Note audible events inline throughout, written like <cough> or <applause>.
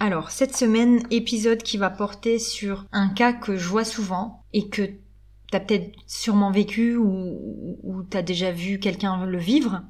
Alors, cette semaine, épisode qui va porter sur un cas que je vois souvent et que t'as peut-être sûrement vécu ou, ou t'as déjà vu quelqu'un le vivre.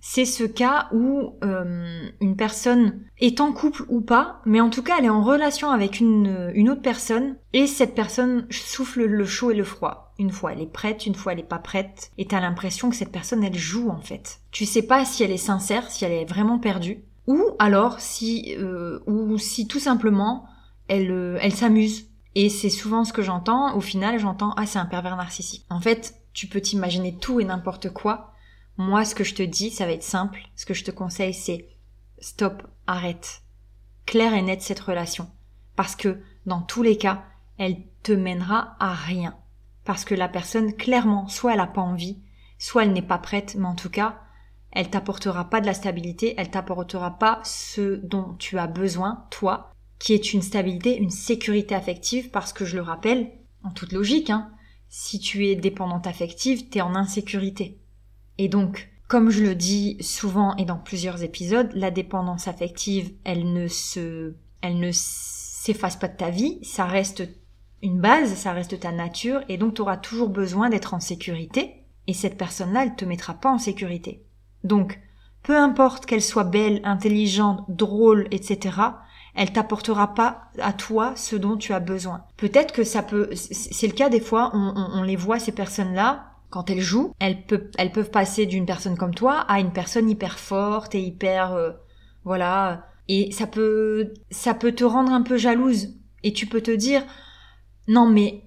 C'est ce cas où euh, une personne est en couple ou pas, mais en tout cas elle est en relation avec une, une autre personne et cette personne souffle le chaud et le froid. Une fois elle est prête, une fois elle est pas prête et t'as l'impression que cette personne elle joue en fait. Tu sais pas si elle est sincère, si elle est vraiment perdue ou alors si euh, ou si tout simplement elle euh, elle s'amuse. Et c'est souvent ce que j'entends. Au final j'entends ah c'est un pervers narcissique. En fait tu peux t'imaginer tout et n'importe quoi. Moi ce que je te dis ça va être simple. Ce que je te conseille c'est stop arrête. Clair et net cette relation. Parce que dans tous les cas elle te mènera à rien. Parce que la personne clairement soit elle a pas envie soit elle n'est pas prête. Mais en tout cas elle t'apportera pas de la stabilité, elle t'apportera pas ce dont tu as besoin, toi, qui est une stabilité, une sécurité affective, parce que je le rappelle, en toute logique, hein, si tu es dépendante affective, t'es en insécurité. Et donc, comme je le dis souvent et dans plusieurs épisodes, la dépendance affective, elle ne se, elle ne s'efface pas de ta vie, ça reste une base, ça reste ta nature, et donc tu auras toujours besoin d'être en sécurité, et cette personne-là, elle te mettra pas en sécurité. Donc, peu importe qu'elle soit belle, intelligente, drôle, etc., elle t'apportera pas à toi ce dont tu as besoin. Peut-être que ça peut, c'est le cas des fois, on, les voit ces personnes-là, quand elles jouent, elles peuvent, passer d'une personne comme toi à une personne hyper forte et hyper, euh, voilà, et ça peut, ça peut te rendre un peu jalouse. Et tu peux te dire, non mais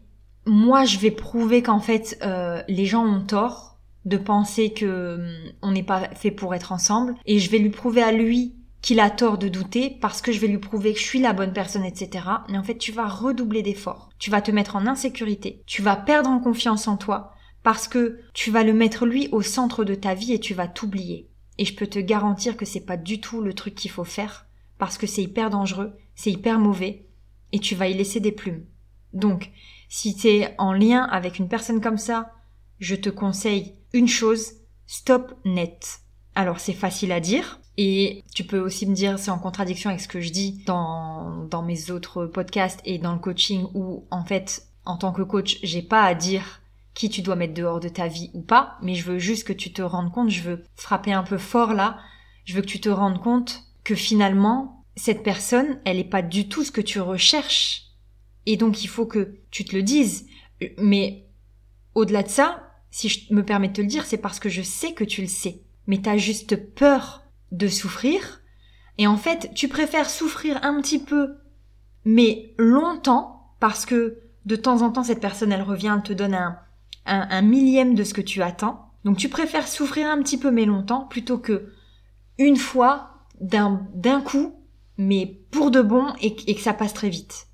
moi je vais prouver qu'en fait euh, les gens ont tort de penser que hum, on n'est pas fait pour être ensemble et je vais lui prouver à lui qu'il a tort de douter parce que je vais lui prouver que je suis la bonne personne, etc. Mais en fait, tu vas redoubler d'efforts. Tu vas te mettre en insécurité. Tu vas perdre en confiance en toi parce que tu vas le mettre lui au centre de ta vie et tu vas t'oublier. Et je peux te garantir que c'est pas du tout le truc qu'il faut faire parce que c'est hyper dangereux, c'est hyper mauvais et tu vas y laisser des plumes. Donc, si tu es en lien avec une personne comme ça, je te conseille une chose, stop net. Alors c'est facile à dire, et tu peux aussi me dire c'est en contradiction avec ce que je dis dans, dans mes autres podcasts et dans le coaching où en fait en tant que coach j'ai pas à dire qui tu dois mettre dehors de ta vie ou pas, mais je veux juste que tu te rendes compte, je veux frapper un peu fort là, je veux que tu te rendes compte que finalement cette personne elle est pas du tout ce que tu recherches et donc il faut que tu te le dises. Mais au-delà de ça, si je me permets de te le dire, c'est parce que je sais que tu le sais. Mais t'as juste peur de souffrir. Et en fait, tu préfères souffrir un petit peu, mais longtemps, parce que de temps en temps, cette personne, elle revient, elle te donne un, un, millième de ce que tu attends. Donc tu préfères souffrir un petit peu, mais longtemps, plutôt que une fois, d'un, d'un coup, mais pour de bon, et, et que ça passe très vite.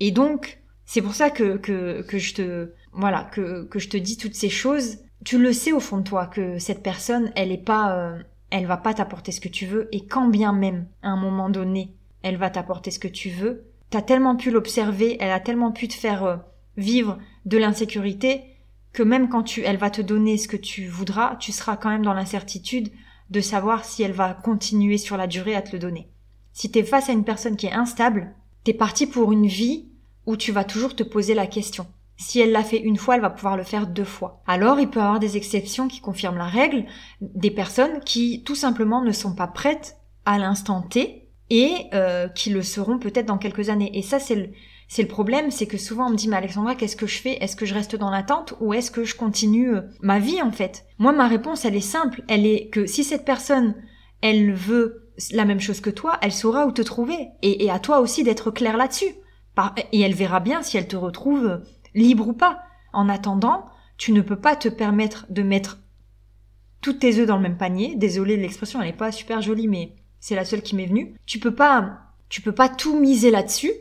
Et donc, c'est pour ça que, que, que je te, voilà, que, que je te dis toutes ces choses, tu le sais au fond de toi que cette personne, elle est pas, euh, elle va pas t'apporter ce que tu veux, et quand bien même, à un moment donné, elle va t'apporter ce que tu veux, t'as tellement pu l'observer, elle a tellement pu te faire euh, vivre de l'insécurité, que même quand tu, elle va te donner ce que tu voudras, tu seras quand même dans l'incertitude de savoir si elle va continuer sur la durée à te le donner. Si t'es face à une personne qui est instable, t'es parti pour une vie où tu vas toujours te poser la question. Si elle l'a fait une fois, elle va pouvoir le faire deux fois. Alors, il peut y avoir des exceptions qui confirment la règle, des personnes qui tout simplement ne sont pas prêtes à l'instant T et euh, qui le seront peut-être dans quelques années. Et ça, c'est le, c'est le problème, c'est que souvent on me dit, mais Alexandra, qu'est-ce que je fais? Est-ce que je reste dans l'attente ou est-ce que je continue euh, ma vie en fait? Moi, ma réponse, elle est simple. Elle est que si cette personne, elle veut la même chose que toi, elle saura où te trouver. Et, et à toi aussi d'être clair là-dessus. Et elle verra bien si elle te retrouve libre ou pas. En attendant, tu ne peux pas te permettre de mettre toutes tes œufs dans le même panier. Désolée, l'expression, elle n'est pas super jolie, mais c'est la seule qui m'est venue. Tu peux pas, tu peux pas tout miser là-dessus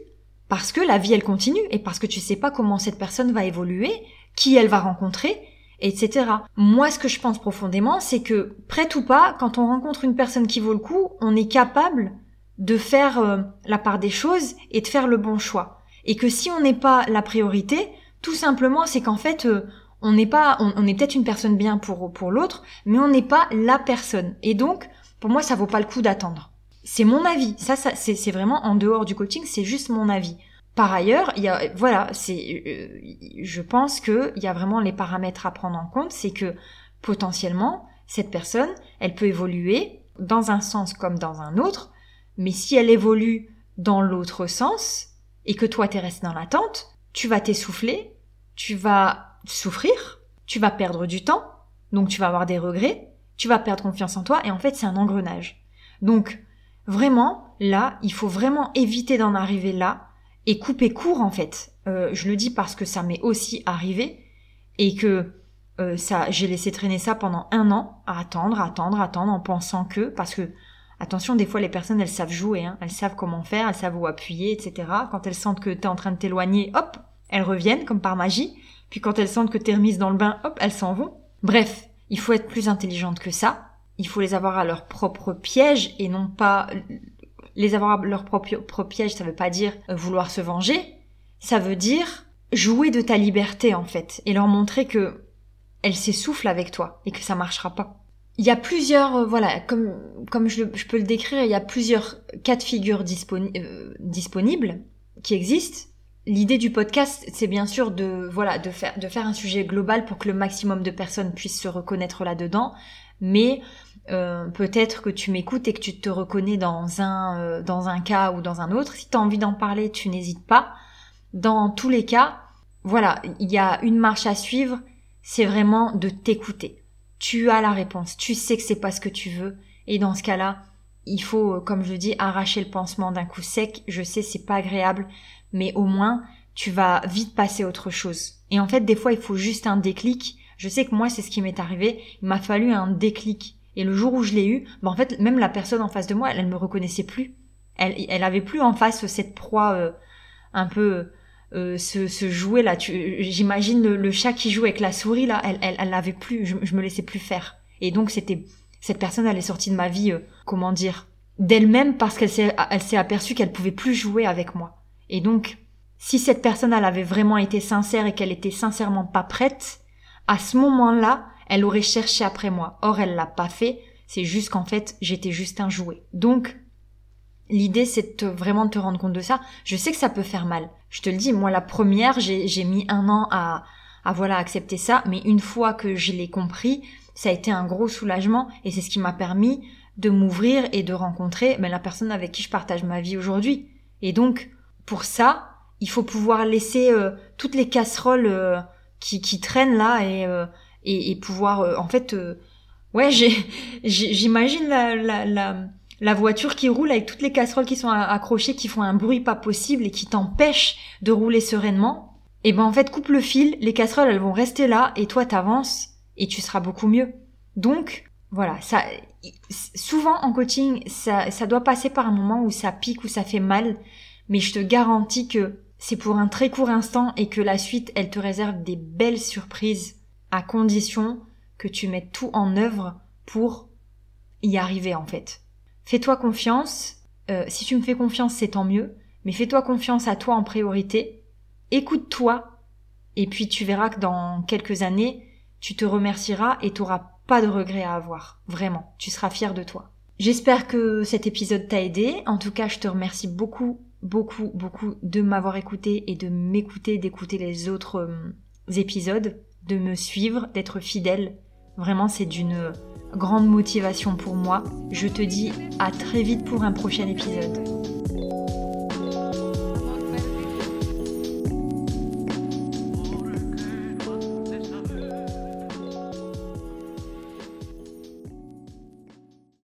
Parce que la vie, elle continue et parce que tu sais pas comment cette personne va évoluer, qui elle va rencontrer, etc. Moi, ce que je pense profondément, c'est que, prête ou pas, quand on rencontre une personne qui vaut le coup, on est capable de faire euh, la part des choses et de faire le bon choix. Et que si on n'est pas la priorité, tout simplement, c'est qu'en fait, euh, on n'est pas, on, est peut-être une personne bien pour pour l'autre, mais on n'est pas la personne. Et donc, pour moi, ça vaut pas le coup d'attendre. C'est mon avis. Ça, ça c'est vraiment en dehors du coaching, c'est juste mon avis. Par ailleurs, il y a, voilà, c'est, euh, je pense que il y a vraiment les paramètres à prendre en compte, c'est que potentiellement cette personne, elle peut évoluer dans un sens comme dans un autre, mais si elle évolue dans l'autre sens et que toi t'es resté dans l'attente, tu vas t'essouffler, tu vas souffrir, tu vas perdre du temps, donc tu vas avoir des regrets, tu vas perdre confiance en toi et en fait c'est un engrenage. Donc vraiment là, il faut vraiment éviter d'en arriver là et couper court en fait. Euh, je le dis parce que ça m'est aussi arrivé et que euh, ça, j'ai laissé traîner ça pendant un an à attendre, attendre, attendre en pensant que parce que attention, des fois les personnes elles savent jouer, hein, elles savent comment faire, elles savent où appuyer, etc. Quand elles sentent que t'es en train de t'éloigner, hop, elles reviennent comme par magie. Puis quand elles sentent que t'es remise dans le bain, hop, elles s'en vont. Bref, il faut être plus intelligente que ça. Il faut les avoir à leur propre piège et non pas les avoir leur propre, piège, ça veut pas dire euh, vouloir se venger. Ça veut dire jouer de ta liberté, en fait, et leur montrer que elle s'essouffle avec toi et que ça marchera pas. Il y a plusieurs, euh, voilà, comme, comme je, peux le décrire, il y a plusieurs cas de figure euh, disponibles qui existent. L'idée du podcast, c'est bien sûr de, voilà, de faire, de faire un sujet global pour que le maximum de personnes puissent se reconnaître là-dedans. Mais euh, peut-être que tu m'écoutes et que tu te reconnais dans un, euh, dans un cas ou dans un autre. Si tu as envie d'en parler, tu n'hésites pas. Dans tous les cas, voilà, il y a une marche à suivre, c'est vraiment de t'écouter. Tu as la réponse, tu sais que c'est pas ce que tu veux, et dans ce cas-là, il faut, euh, comme je dis, arracher le pansement d'un coup sec. Je sais, c'est pas agréable, mais au moins, tu vas vite passer à autre chose. Et en fait, des fois, il faut juste un déclic. Je sais que moi, c'est ce qui m'est arrivé. Il m'a fallu un déclic et le jour où je l'ai eu, bah en fait, même la personne en face de moi, elle, ne me reconnaissait plus. Elle, elle avait plus en face cette proie euh, un peu euh, ce, jouet là. J'imagine le, chat qui joue avec la souris là. Elle, elle, elle plus. Je, je me laissais plus faire. Et donc c'était cette personne, elle est sortie de ma vie. Euh, comment dire D'elle-même parce qu'elle s'est, elle s'est aperçue qu'elle pouvait plus jouer avec moi. Et donc, si cette personne, elle avait vraiment été sincère et qu'elle était sincèrement pas prête, à ce moment-là, elle aurait cherché après moi. Or, elle l'a pas fait. C'est juste qu'en fait, j'étais juste un jouet. Donc, l'idée, c'est vraiment de te rendre compte de ça. Je sais que ça peut faire mal. Je te le dis, moi, la première, j'ai mis un an à, à voilà, accepter ça. Mais une fois que je l'ai compris, ça a été un gros soulagement et c'est ce qui m'a permis de m'ouvrir et de rencontrer ben, la personne avec qui je partage ma vie aujourd'hui. Et donc, pour ça, il faut pouvoir laisser euh, toutes les casseroles euh, qui, qui traînent là et, euh, et, pouvoir euh, en fait euh, ouais <laughs> j'imagine la, la, la, la voiture qui roule avec toutes les casseroles qui sont accrochées qui font un bruit pas possible et qui t'empêchent de rouler sereinement et ben en fait coupe le fil les casseroles elles vont rester là et toi t'avances et tu seras beaucoup mieux donc voilà ça souvent en coaching ça ça doit passer par un moment où ça pique où ça fait mal mais je te garantis que c'est pour un très court instant et que la suite elle te réserve des belles surprises à condition que tu mettes tout en œuvre pour y arriver en fait. Fais-toi confiance. Euh, si tu me fais confiance, c'est tant mieux. Mais fais-toi confiance à toi en priorité. Écoute-toi. Et puis tu verras que dans quelques années, tu te remercieras et tu n'auras pas de regrets à avoir. Vraiment. Tu seras fier de toi. J'espère que cet épisode t'a aidé. En tout cas, je te remercie beaucoup, beaucoup, beaucoup de m'avoir écouté et de m'écouter, d'écouter les autres euh, épisodes de me suivre, d'être fidèle. Vraiment, c'est d'une grande motivation pour moi. Je te dis à très vite pour un prochain épisode.